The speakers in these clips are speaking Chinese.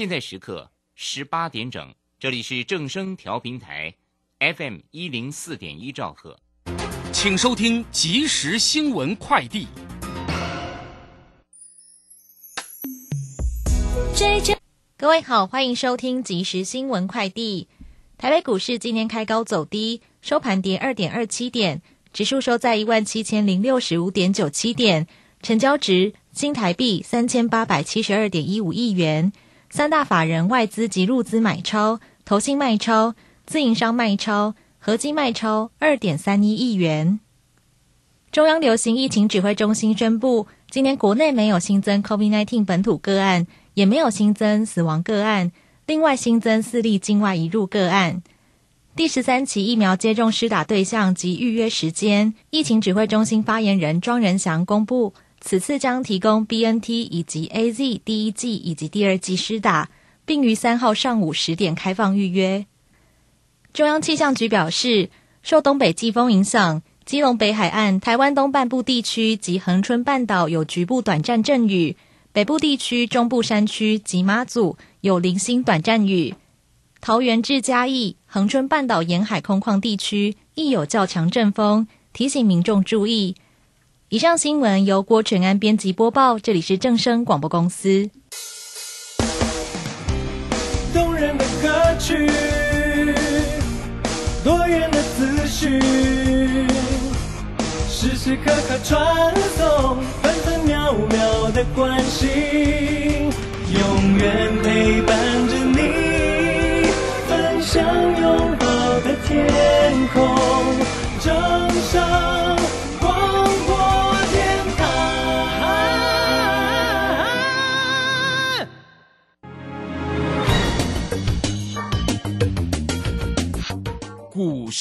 现在时刻十八点整，这里是正声调频台，FM 一零四点一兆赫，请收听即时新闻快递。各位好，欢迎收听即时新闻快递。台北股市今天开高走低，收盘跌二点二七点，指数收在一万七千零六十五点九七点，成交值新台币三千八百七十二点一五亿元。三大法人外资及入资买超，投信卖超，自营商卖超，合计卖超二点三一亿元。中央流行疫情指挥中心宣布，今年国内没有新增 COVID-19 本土个案，也没有新增死亡个案。另外新增四例境外移入个案。第十三期疫苗接种施打对象及预约时间，疫情指挥中心发言人庄仁祥公布。此次将提供 B N T 以及 A Z 第一季以及第二季施打，并于三号上午十点开放预约。中央气象局表示，受东北季风影响，基隆北海岸、台湾东半部地区及恒春半岛有局部短暂阵雨；北部地区、中部山区及妈祖有零星短暂雨；桃园至嘉义、恒春半岛沿海空旷地区亦有较强阵风，提醒民众注意。以上新闻由郭全安编辑播报，这里是正声广播公司。动人的歌曲，多元的思绪，时时刻刻传送，分分秒秒的关心，永远陪伴着你，分享拥抱的天空，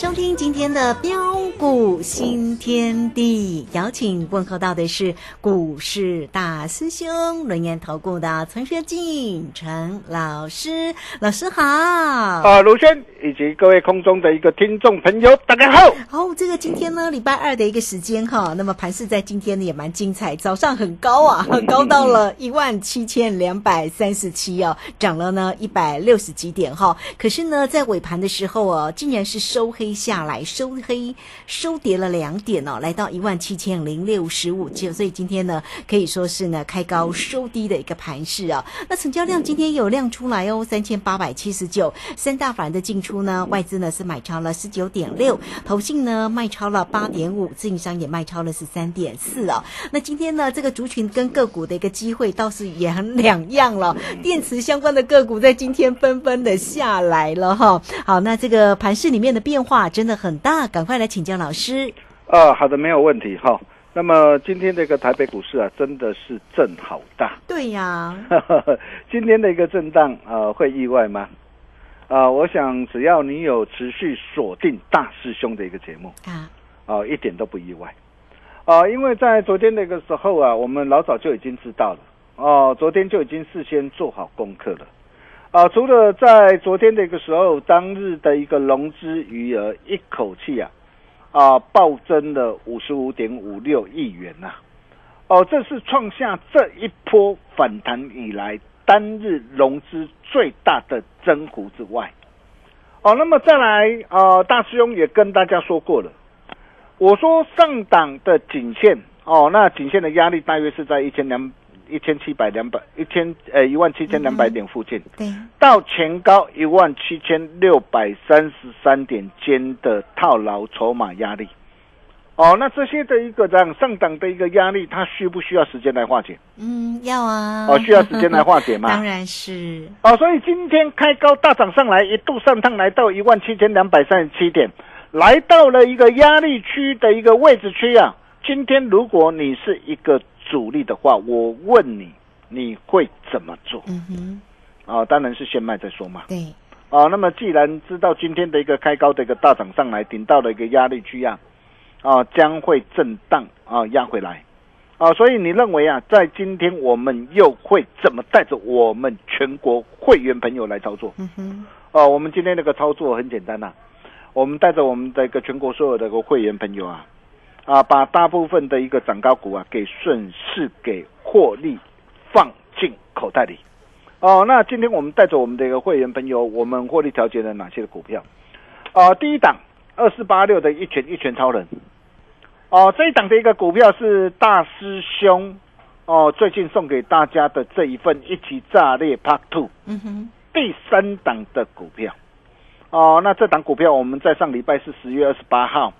收听今天的标股新天地，邀请问候到的是股市大师兄轮研投顾的陈学进陈老师，老师好。啊，卢轩以及各位空中的一个听众朋友，大家好。哦，这个今天呢，礼拜二的一个时间哈，那么盘市在今天呢也蛮精彩，早上很高啊，高到了一万七千两百三十七哦，涨了呢一百六十几点哈。可是呢，在尾盘的时候哦，竟然是收黑下来，收黑收跌了两点哦，来到一万七千零六十五就所以今天呢可以说是呢开高收低的一个盘势啊。那成交量今天有量出来哦，三千八百七十九，三大法人的进出呢，外资呢是买超了十九点六，投信呢卖超了八点五，自营商也卖超了十三点四哦。那今天呢，这个族群跟个股的一个机会倒是也很两样了，电池相关的个股在今天纷纷的下来了哈。好，那这个盘市里面的变化真的很大，赶快来请教老师。啊，好的，没有问题哈。那么今天这个台北股市啊，真的是震好大。对呀，今天的一个震荡，呃，会意外吗？啊、我想只要你有持续锁定大师兄的一个节目，啊，啊、一点都不意外。啊、因为在昨天那个时候啊，我们老早就已经知道了。哦、昨天就已经事先做好功课了。啊、除了在昨天的一个时候，当日的一个融资余额一口气啊，啊、暴增了五十五点五六亿元呐、哦，这是创下这一波反弹以来单日融资最大的增幅之外。哦，那么再来，呃，大师兄也跟大家说过了，我说上档的颈线，哦，那颈线的压力大约是在一千两、一千七百两百、一千呃一万七千两百点附近。对，到前高一万七千六百三十三点间的套牢筹码压力。哦，那这些的一个这样上档的一个压力，它需不需要时间来化解？嗯，要啊。哦，需要时间来化解嘛？当然是。哦，所以今天开高大涨上来，一度上趟来到一万七千两百三十七点，来到了一个压力区的一个位置区啊。今天如果你是一个主力的话，我问你，你会怎么做？嗯哼，啊、当然是先卖再说嘛。对，啊，那么既然知道今天的一个开高的一个大涨上来，顶到了一个压力区啊，啊，将会震荡啊压回来，啊，所以你认为啊，在今天我们又会怎么带着我们全国会员朋友来操作？嗯哼，啊，我们今天那个操作很简单呐、我们带着我们的一个全国所有的一个会员朋友啊，啊，把大部分的一个涨高股啊，给顺势给获利放进口袋里。哦，那今天我们带着我们的一个会员朋友，我们获利调节了哪些的股票？啊，第一档二四八六的一拳一拳超人。哦，这一档的一个股票是大师兄哦，最近送给大家的这一份一起炸裂 Part Two。嗯哼，第三档的股票。哦，那这档股票我们在上礼拜是十月二十八号，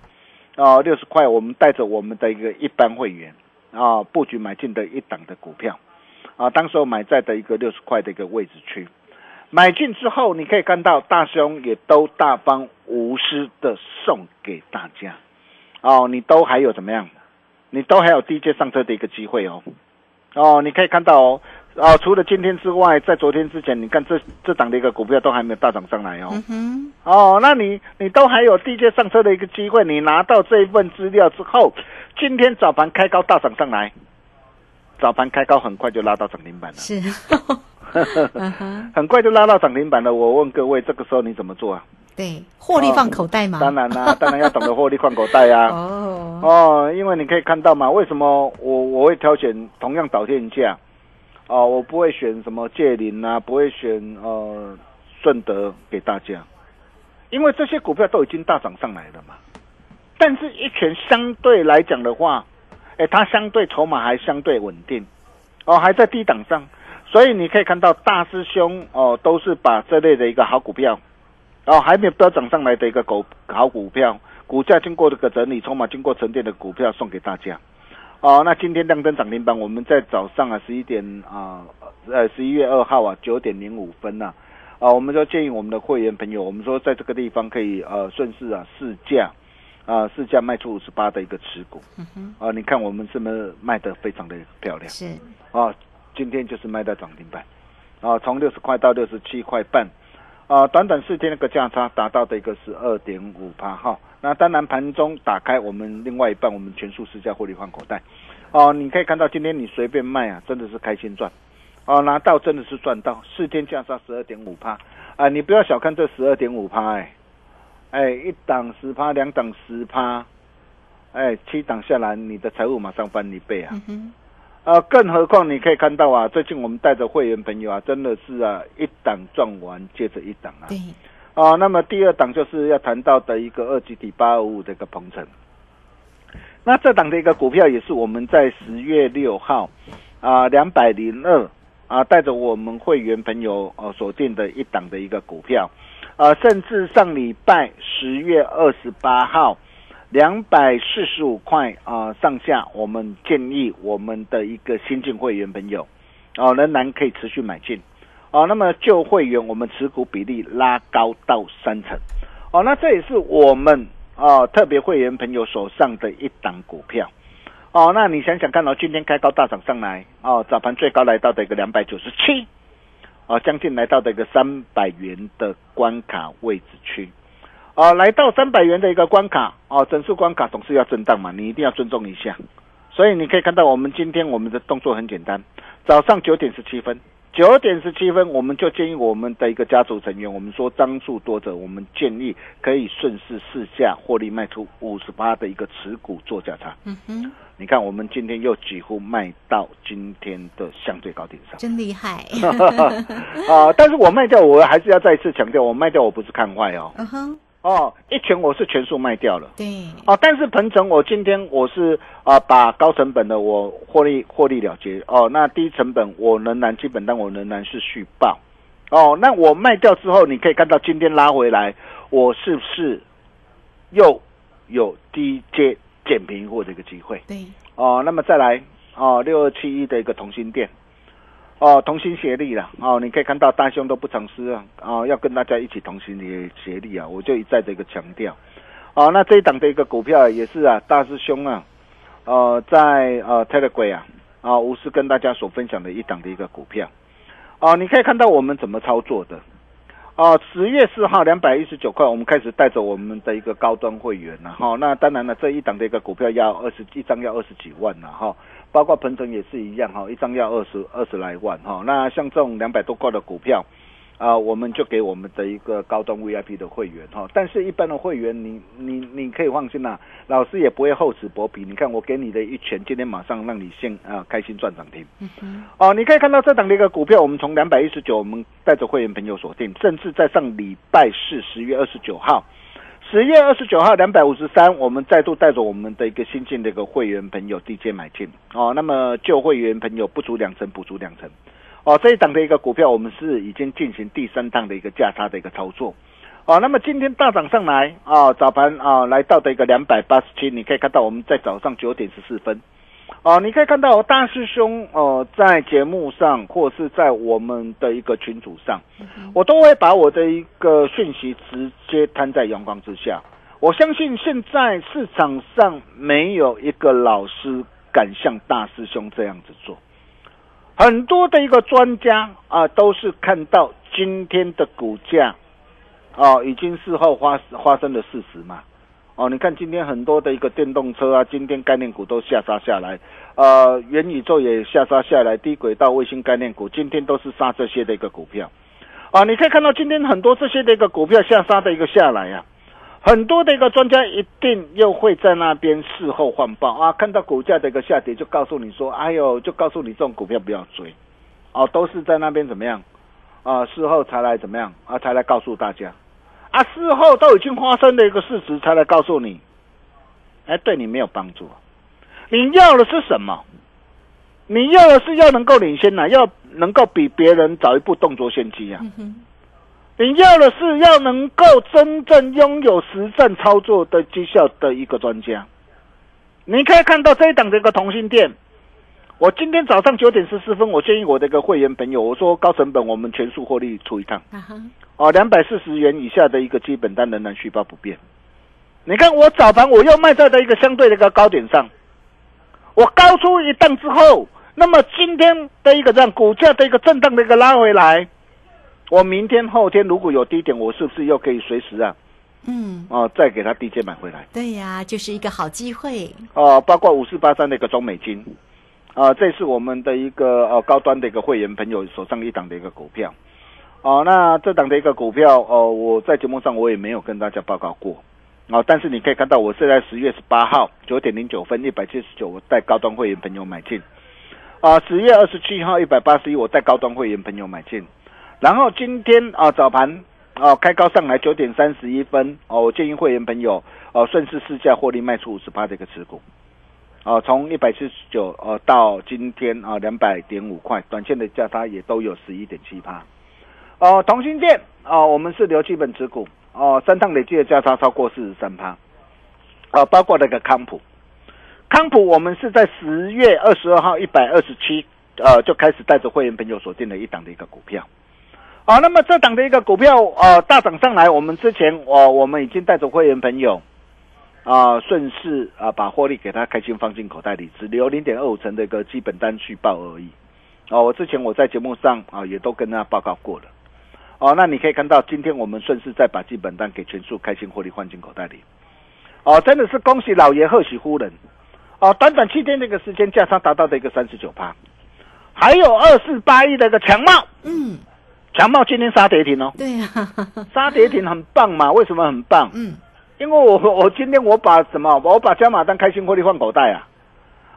哦，六十块，我们带着我们的一个一般会员啊、布局买进的一档的股票，啊，当时候买在的一个六十块的一个位置区，买进之后，你可以看到大兄也都大方无私的送给大家，哦，你都还有怎么样？你都还有低阶上车的一个机会哦，哦，你可以看到哦，哦，除了今天之外，在昨天之前，你看这这档的一个股票都还没有大涨上来哦。嗯哼，哦，那你你都还有低阶上车的一个机会，你拿到这一份资料之后，今天早盘开高大涨上来，早盘开高很快就拉到涨停板了，是，很快就拉到涨停板了。我问各位，这个时候你怎么做啊？对，获利放口袋嘛。当然啦、当然要懂得获利放口袋呀、哦，哦，因为你可以看到嘛，为什么我我会挑选同样导电价？哦，我不会选什么借林啊，不会选呃顺德给大家，因为这些股票都已经大涨上来了嘛。但是一拳相对来讲的话，哎，它相对筹码还相对稳定，哦，还在低档上，所以你可以看到大师兄哦，都是把这类的一个好股票，哦，还没有飙涨上来的一个狗好股票，股价经过这个整理，筹码经过沉淀的股票送给大家。哦，那今天亮灯涨停板，我们在早上啊十一点啊，呃十一月二号啊九点零五分呐、啊，我们就建议我们的会员朋友，我们说在这个地方可以呃顺势啊试价啊试价卖出五十八的一个持股嗯哼，啊，你看我们是不是卖的非常的漂亮？是，啊，今天就是卖到涨停板，啊，从六十块到六十七块半，啊，短短四天那个价差达到的一个是二点五趴哈。那当然盘中打开我们另外一半，我们全数市价获利换口袋，哦、你可以看到今天你随便卖啊，真的是开心赚，哦，拿到真的是赚到，四天价差十二点五趴啊！你不要小看这十二点五趴，哎，哎，一档十趴，两档十趴，哎，七档下来，你的财务马上翻一倍啊！嗯呃，更何况你可以看到啊，最近我们带着会员朋友啊，真的是啊，一档赚完接着一档啊。啊，那么第二档就是要谈到的一个二级体八二五的一个鹏程。那这档的一个股票也是我们在十月六号啊两百零二啊带着我们会员朋友呃锁定的一档的一个股票，啊，甚至上礼拜十月二十八号两百四十五块啊上下，我们建议我们的一个新进会员朋友哦仍然可以持续买进。哦，那么旧会员我们持股比例拉高到三成，哦，那这也是我们哦特别会员朋友手上的一档股票，哦，那你想想看哦，今天开高大涨上来，哦，早盘最高来到的一个两百九十七，哦，将近来到的一个三百元的关卡位置区，哦，来到三百元的一个关卡，哦，整数关卡总是要震荡嘛，你一定要尊重一下，所以你可以看到我们今天我们的动作很简单，早上九点十七分。九点十七分，我们就建议我们的一个家族成员，我们说张数多者，我们建议可以顺势试下获利卖出五十八的一个持股做价差。嗯哼，你看，我们今天又几乎卖到今天的相对高点上。真厉害。啊！但是我卖掉，我还是要再一次强调，我卖掉我不是看坏哦。嗯哼，哦，一拳我是全数卖掉了。对，哦，但是鹏程我今天我是啊、把高成本的我获利获利了结。哦，那低成本我仍然基本单我仍然是续报。哦，那我卖掉之后，你可以看到今天拉回来，我是不是又有低阶捡便宜货的一个机会？对，哦，那么再来哦，六二七一的一个同心店，哦，同心协力了哦，你可以看到大兄都不藏私啊，哦，要跟大家一起同心协力啊，我就一再的一个强调，哦，那这一档的一个股票也是啊，大师兄啊，呃，在呃 Telegram 啊，啊，无私跟大家所分享的一档的一个股票，哦，你可以看到我们怎么操作的。哦，十月四号两百一十九块，我们开始带着我们的一个高端会员了哈。那当然了，这一档的一个股票要二十一张要二十几万了哈，包括鹏程也是一样哈，一张要二十二十来万哈。那像这种两百多块的股票，啊、我们就给我们的一个高端 VIP 的会员哈。但是，一般的会员你你你可以放心啦，老师也不会厚此薄彼。你看我给你的一拳，今天马上让你先啊、开心赚涨停。嗯哼，哦，你可以看到这档的一个股票，我们从两百一十九，我们带着会员朋友锁定，甚至在上礼拜四十月二十九号，十月二十九号两百五十三，我们再度带着我们的一个新进的一个会员朋友低阶买进。哦，那么旧会员朋友不足两成，补足两成。哦，这一档的一个股票，我们是已经进行第三档的一个价差的一个操作。哦，那么今天大涨上来啊、早盘啊、来到的一个两百八十七，你可以看到我们在早上九点十四分。哦，你可以看到大师兄哦、在节目上或是在我们的一个群组上，我都会把我的一个讯息直接摊在阳光之下。我相信现在市场上没有一个老师敢像大师兄这样子做。很多的一个专家啊、都是看到今天的股价哦，已经事后发发生的事实嘛。哦，你看今天很多的一个电动车啊，今天概念股都下杀下来，呃，元宇宙也下杀下来，低轨道卫星概念股今天都是杀这些的一个股票。啊，你可以看到今天很多这些的一个股票下杀的一个下来呀、很多的一个专家一定又会在那边事后换报。啊，看到股价的一个下跌就告诉你说，哎呦，就告诉你这种股票不要追，哦、都是在那边怎么样？啊，事后才来怎么样？啊，才来告诉大家。啊，事后都已经发生的一个事实才来告诉你，哎，对你没有帮助。你要的是什么？你要的是要能够领先呐、要能够比别人早一步动作先机啊。嗯，你要的是要能够真正拥有实战操作的绩效的一个专家。你可以看到这一档的一个同性店，我今天早上九点十四分，我建议我的一个会员朋友，我说高成本我们全数获利出一趟。啊哈，哦，两百四十元以下的一个基本单仍然续报不变。你看我早盘我又卖在的一个相对的一个高点上，我高出一档之后，那么今天的一个这样股价的一个震荡的一个拉回来，我明天后天如果有低点，我是不是又可以随时啊嗯，哦再给它低阶买回来？对呀，就是一个好机会。哦，包括五四八三的一个中美金，啊，这是我们的一个呃高端的一个会员朋友手上一档的一个股票。哦，那这档的一个股票，哦，我在节目上我也没有跟大家报告过。哦，但是你可以看到，我是在十月十八号九点零九分一百七十九，我带高端会员朋友买进。啊，十月二十七号一百八十一，我带高端会员朋友买进。然后今天啊早盘啊开高上来九点三十一分，哦，我建议会员朋友哦顺势试价获利卖出五十八的一个持股。哦，从一百七十九哦到今天啊两百点五块，短线的价差也都有十一点七趴。哦，同心店哦，我们是留基本持股哦，三趟累计的价差超过四十三趴。哦，包括那个康普，康普我们是在十月二十二号一百二十七呃就开始带着会员朋友锁定了一档的一个股票。啊，那么这档的一个股票呃大涨上来，我们之前我我们已经带着会员朋友啊顺势啊把获利给他开心放进口袋里，只留零点二五成的一个基本单续报而已。哦，我之前我在节目上啊也都跟大家报告过了。哦，那你可以看到，今天我们顺势再把基本单给全数开心获利换进口袋里。哦，真的是恭喜老爷，贺喜夫人。哦，短短七天这个时间，价差达到的一个三十九趴。还有二四八亿的一个强茂，嗯，强茂今天杀跌停哦，对呀、杀跌停很棒嘛？为什么很棒？嗯，因为我我今天我把什么？我把加码单开心获利换口袋啊。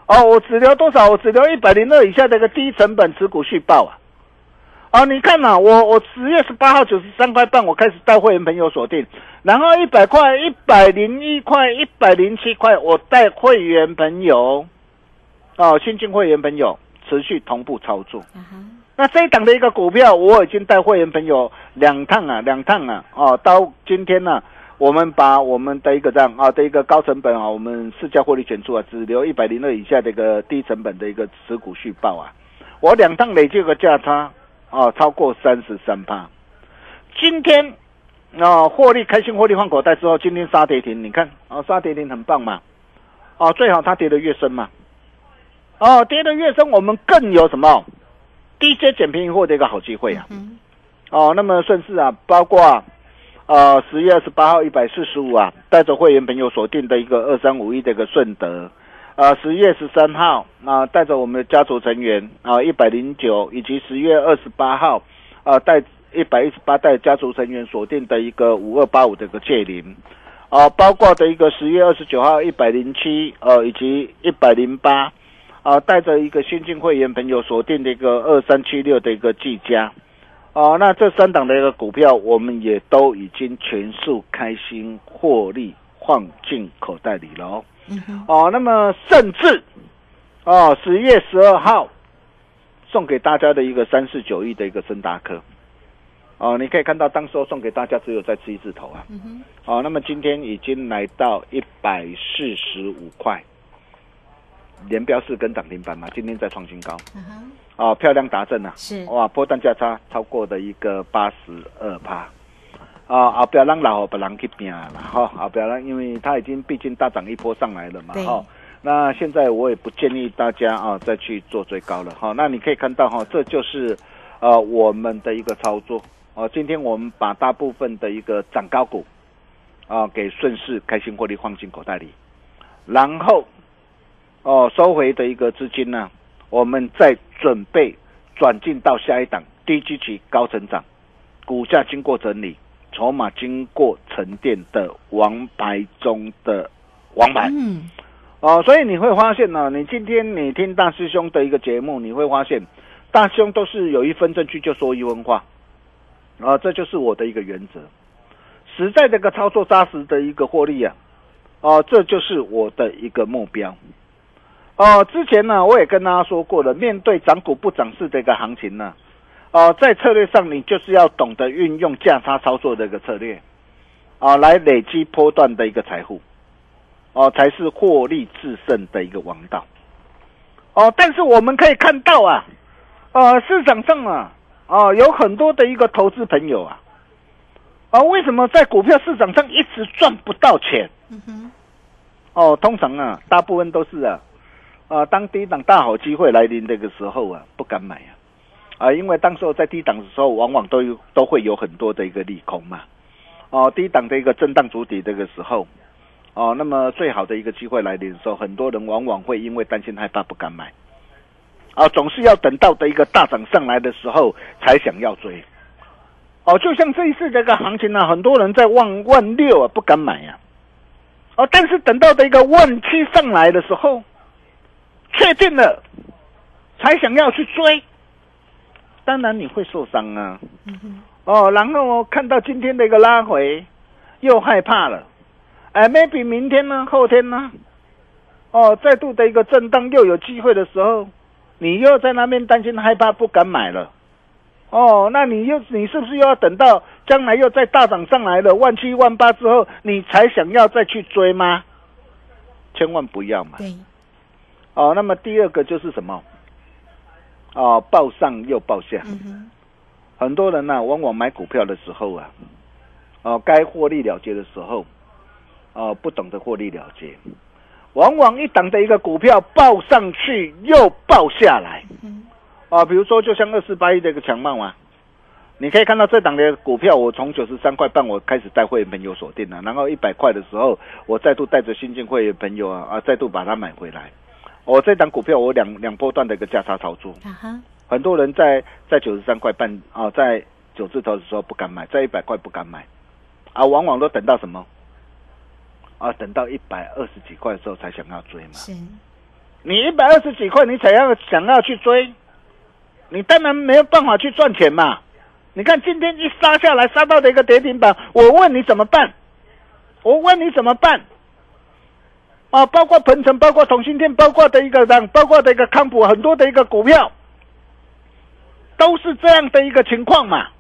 哦，我只留多少？我只留一百零二以下的一个低成本持股续报啊。哦，你看呐、我我十月十八号九十三块半，我开始带会员朋友锁定，然后一百块、一百零一块、一百零七块，我带会员朋友，哦，新进会员朋友持续同步操作。那这一档的一个股票，我已经带会员朋友两趟啊，两趟啊，哦，到今天呢、我们把我们的一个这样啊的一个高成本啊，我们市价获利全出啊，只留一百零二以下的一个低成本的一个持股续报啊，我两趟累计有个价差啊超过三十三趴。今天啊获利开心获利换口袋之后，今天杀跌停，你看啊杀跌停很棒嘛，哦最好它跌得越深嘛，哦跌得越深，我们更有什么？低阶捡便宜货的一个好机会啊！嗯哦，那么顺势啊，包括啊呃十月二十八号一百四十五啊，带着会员朋友锁定的一个二三五一的一个顺德，呃十月十三号啊、带着我们的家族成员啊一百零九，以及十月二十八号啊带一百一十八带家族成员锁定的一个五二八五的一个借零。啊，包括的一个十月二十九号一百零七，呃，以及一百零八，啊，带着一个新进会员朋友锁定的一个二三七六的一个技嘉，哦、那这三档的一个股票，我们也都已经全数开心获利放进口袋里了。哦。嗯，哦，那么甚至，哦，十月十二号送给大家的一个三四九亿的一个森达科，哦，你可以看到当时候送给大家只有在七字头啊。嗯，哦，那么今天已经来到一百四十五块，连标四跟涨停板嘛，今天再创新高，哦，漂亮达阵啊，是，哇，波段价差超过的一个八十二趴，啊，后不要让老把人去拼了哈，啊，不要让，因为它已经毕竟大涨一波上来了嘛，对哈。那现在我也不建议大家啊再去做追高了哈。那你可以看到哈，这就是呃我们的一个操作哦。今天我们把大部分的一个涨高股啊给顺势开心获利放进口袋里，然后哦收回的一个资金呢，我们再准备转进到下一档低基期高成长，股价经过整理，筹码经过沉淀的王牌中的王牌。嗯，哦，所以你会发现呢，你今天你听大师兄的一个节目，你会发现大师兄都是有一分证据就说一分话，啊、这就是我的一个原则，实在的一个操作扎实的一个获利啊，哦、这就是我的一个目标。哦、之前呢我也跟大家说过了，面对涨股不涨市的一个行情呢，哦、在策略上你就是要懂得运用价差操作的一个策略，啊、来累积波段的一个财富。哦，才是获利制胜的一个王道。哦，但是我们可以看到啊，呃，市场上啊，啊、有很多的一个投资朋友啊，啊、为什么在股票市场上一直赚不到钱？嗯哼，哦，通常啊，大部分都是啊，啊、当低档大好机会来临这个时候啊，不敢买啊，啊、因为当时候在低档的时候，往往都有都会有很多的一个利空嘛，哦，低档的一个震荡主底这个时候，哦，那么最好的一个机会来临的时候，很多人往往会因为担心害怕不敢买，啊，总是要等到的一个大涨上来的时候才想要追。哦，就像这一次这个行情呢、很多人在万万六啊不敢买呀、哦，但是等到的一个万七上来的时候，确定了才想要去追，当然你会受伤啊。哦，然后看到今天的一个拉回，又害怕了。哎，maybe 明天呢，后天呢，哦，再度的一个震荡又有机会的时候，你又在那边担心害怕不敢买了。哦，那你又你是不是又要等到将来又再大涨上来了万七万八之后，你才想要再去追吗？千万不要嘛。对，哦，那么第二个就是什么？哦，报上又报下。很多人呢、往往买股票的时候啊，哦，该获利了结的时候，哦，不懂得获利了结，往往一档的一个股票报上去又报下来，嗯啊，比如说就像二四八一的一个强茂啊，你可以看到这档的股票，我从九十三块半我开始带会员朋友锁定了，然后一百块的时候，我再度带着新进会员朋友啊啊，再度把它买回来。我、这档股票我两两波段的一个价差操作，很多人在在九十三块半啊，在九字头的时候不敢买，在一百块不敢买，啊，往往都等到什么？啊，等到一百二十几块的时候才想要追嘛。是，你一百二十几块，你才要想要去追，你当然没有办法去赚钱嘛。你看今天一杀下来，杀到的一个跌停板，我问你怎么办？我问你怎么办？啊，包括鹏程，包括同心店，包括的一个让，包括的一个康普，很多的一个股票，都是这样的一个情况嘛。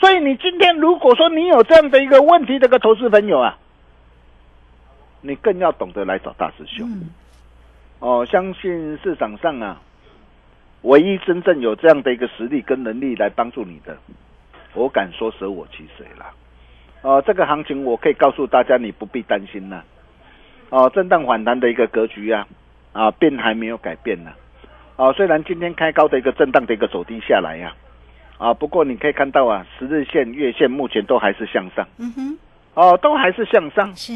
所以你今天如果说你有这样的一个问题，这个投资朋友啊，你更要懂得来找大师兄。嗯，哦，相信市场上啊，唯一真正有这样的一个实力跟能力来帮助你的，我敢说舍我其谁了。哦，这个行情我可以告诉大家，你不必担心啦。哦，震荡反弹的一个格局啊，啊，变还没有改变呢。哦，虽然今天开高的一个震荡的一个走低下来呀、啊，不过你可以看到啊，十日线、月线目前都还是向上，嗯哼，哦，都还是向上。是，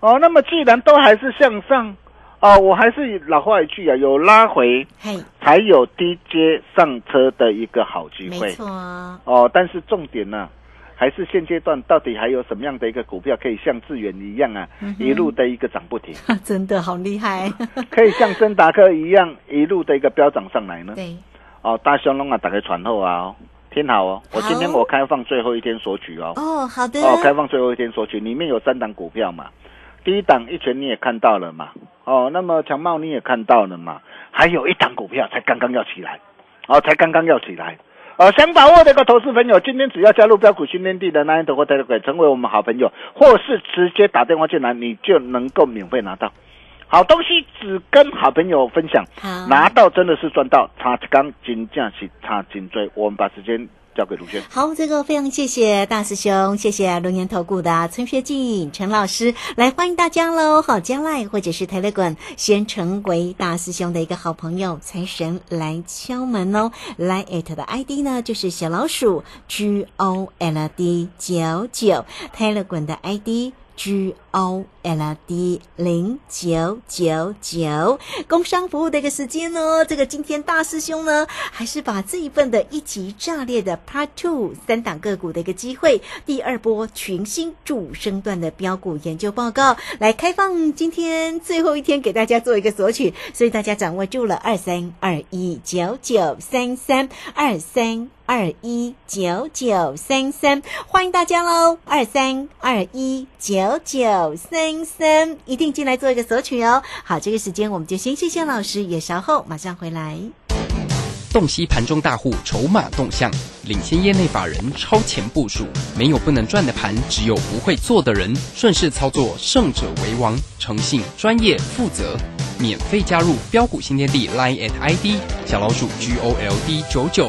哦，那么既然都还是向上，哦，我还是老话一句啊，有拉回嘿，才有低阶上车的一个好机会。没错，哦，但是重点呢、还是现阶段到底还有什么样的一个股票可以像智远一样啊，嗯一路的一个涨不停，真的好厉害，可以像森达克一样一路的一个飙涨上来呢？对，哦，大雄龙啊，打开船后啊、哦，听好哦，我今天我开放最后一天索取哦。哦，好的，哦，开放最后一天索取，里面有三档股票嘛，第一档一拳你也看到了嘛，哦，那么强茂你也看到了嘛，还有一档股票才刚刚要起来，哦，才刚刚要起来，哦，想把握的一个投资朋友，今天只要加入标股训练地的那一头或 Telegram 成为我们好朋友，或是直接打电话进来，你就能够免费拿到。好东西只跟好朋友分享，好，拿到真的是赚到，差刚金价是差金追。我们把时间交给卢轩。好，这个非常谢谢大师兄，谢谢龙岩投顾的陈学进陈老师来欢迎大家喽！好，将来或者是泰勒滚，先成为大师兄的一个好朋友，财神来敲门哦。来 at 的 ID 呢就是小老鼠 G O L D 九九，泰勒滚的 ID。G O L D 零九九九，工商服务的一个时间呢，这个今天大师兄呢，还是把这一份的一级炸裂的 Part Two 三档个股的一个机会，第二波群星主升段的标股研究报告来开放，今天最后一天给大家做一个索取，所以大家掌握住了二三二一九九三三二三。二一九九三三，欢迎大家喽！二三二一九九三三，一定进来做一个索取哦。好，这个时间我们就先谢谢老师，也稍后马上回来。洞悉盘中大户筹码动向，领先业内法人超前部署。没有不能赚的盘，只有不会做的人。顺势操作，胜者为王。诚信、专业、负责，免费加入标股新天地 Line at ID 小老鼠 G O L D 九九。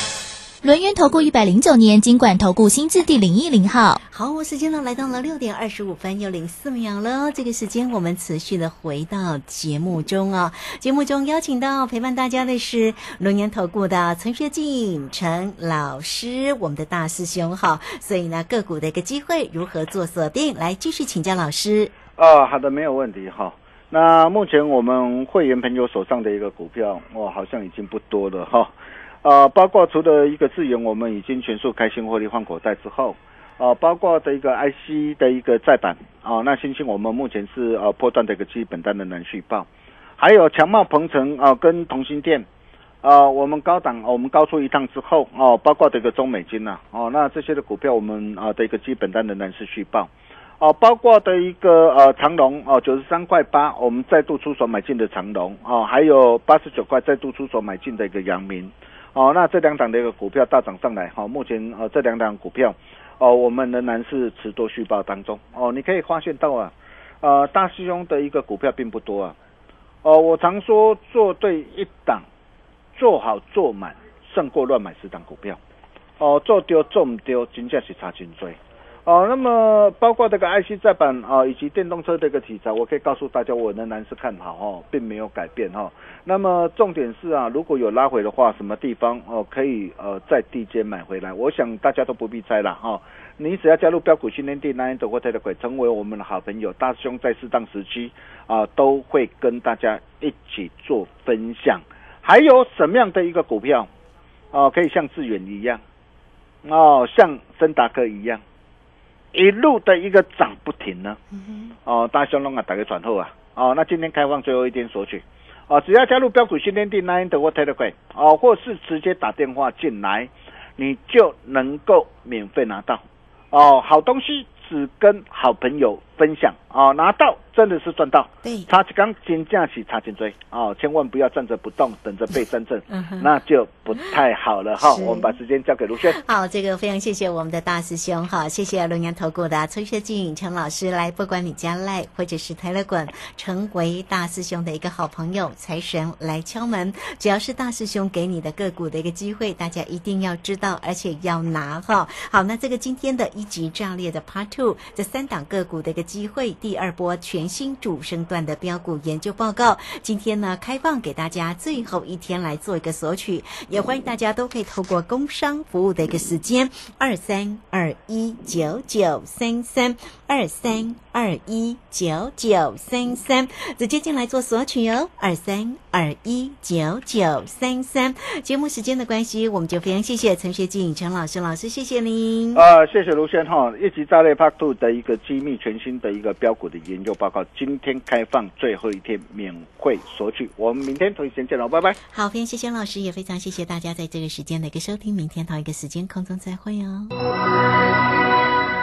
轮源投顾一百零九年金管投顾新字第零一零号。好，我时间呢来到了六点二十五分又零四秒了。这个时间我们持续的回到节目中啊，节目中邀请到陪伴大家的是龙岩投顾的陈学进陈老师，我们的大师兄哈。所以呢，个股的一个机会如何做锁定？来继续请教老师。啊，好的，没有问题哈。那目前我们会员朋友手上的一个股票，哇，好像已经不多了哈。呃，包括除了一个资源，我们已经全数开新获利换口袋之后，啊，包括的一个 IC 的一个再版，啊，那星星我们目前是呃破断的一个基本单的能续报，还有强茂鹏程啊跟同心店，啊，我们高档我们高出一趟之后，哦，包括这个中美金呐，哦，那这些的股票我们啊的一个基本单的能是续报，哦，包括的一个呃长隆哦九十三块八，我们再度出手买进的长隆，哦，还有八十九块再度出手买进的一个阳明。哦，那这两档的一个股票大涨上来，好，目前呃这两档股票，哦，我们仍然是持多续报当中，哦，你可以发现到啊，呃，大师兄的一个股票并不多啊，哦，我常说做对一档，做好做满胜过乱买十档股票，哦，做丢做唔丢，真正是差真多。哦，那么包括这个 IC 再版啊，以及电动车这个题材，我可以告诉大家，我仍然是看好哦，并没有改变哈。那么重点是啊，如果有拉回的话，什么地方哦可以呃在低阶买回来？我想大家都不必猜了哈。你只要加入标股训练地 Nine 的 Water 的鬼，成为我们的好朋友，大师兄在适当时期啊都会跟大家一起做分享。还有什么样的一个股票哦，可以像致远一样哦，像森达克一样？一路的一个涨不停呢，哦，大熊龙啊，打个转后啊，哦，那今天开放最后一天索取，哦，只要加入标股训练地 Nine 的 Water 的鬼，哦，或是直接打电话进来，你就能够免费拿到，哦，好东西只跟好朋友分享，哦，拿到。真的是赚到，对，差刚金价起差金追哦，千万不要站着不动，等着被三振，那就不太好了哈。我们把时间交给卢轩。好，这个非常谢谢我们的大师兄哈，谢谢龙岩投顾的崔学静陈老师来，不管你加赖或者是台乐滚，成为大师兄的一个好朋友，财神来敲门，只要是大师兄给你的个股的一个机会，大家一定要知道，而且要拿哈。好，那这个今天的一级炸裂的 Part Two，这三档个股的一个机会，第二波全。新主升段的标股研究报告，今天呢开放给大家最后一天来做一个索取，也欢迎大家都可以透过工商服务的一个时间二三二一九九三三二三二一九九三三直接进来做索取哦，二三二一九九三三。节目时间的关系，我们就非常谢谢陈学静陈老师老师，谢谢您。啊，谢谢卢先哈，一级炸裂 Part Two 的一个机密全新的一个标股的研究报。告，今天开放最后一天免费索取，我们明天同一时间见喽，拜拜。好，非常谢谢老师，也非常谢谢大家在这个时间的一个收听，明天同一个时间空中再会哦。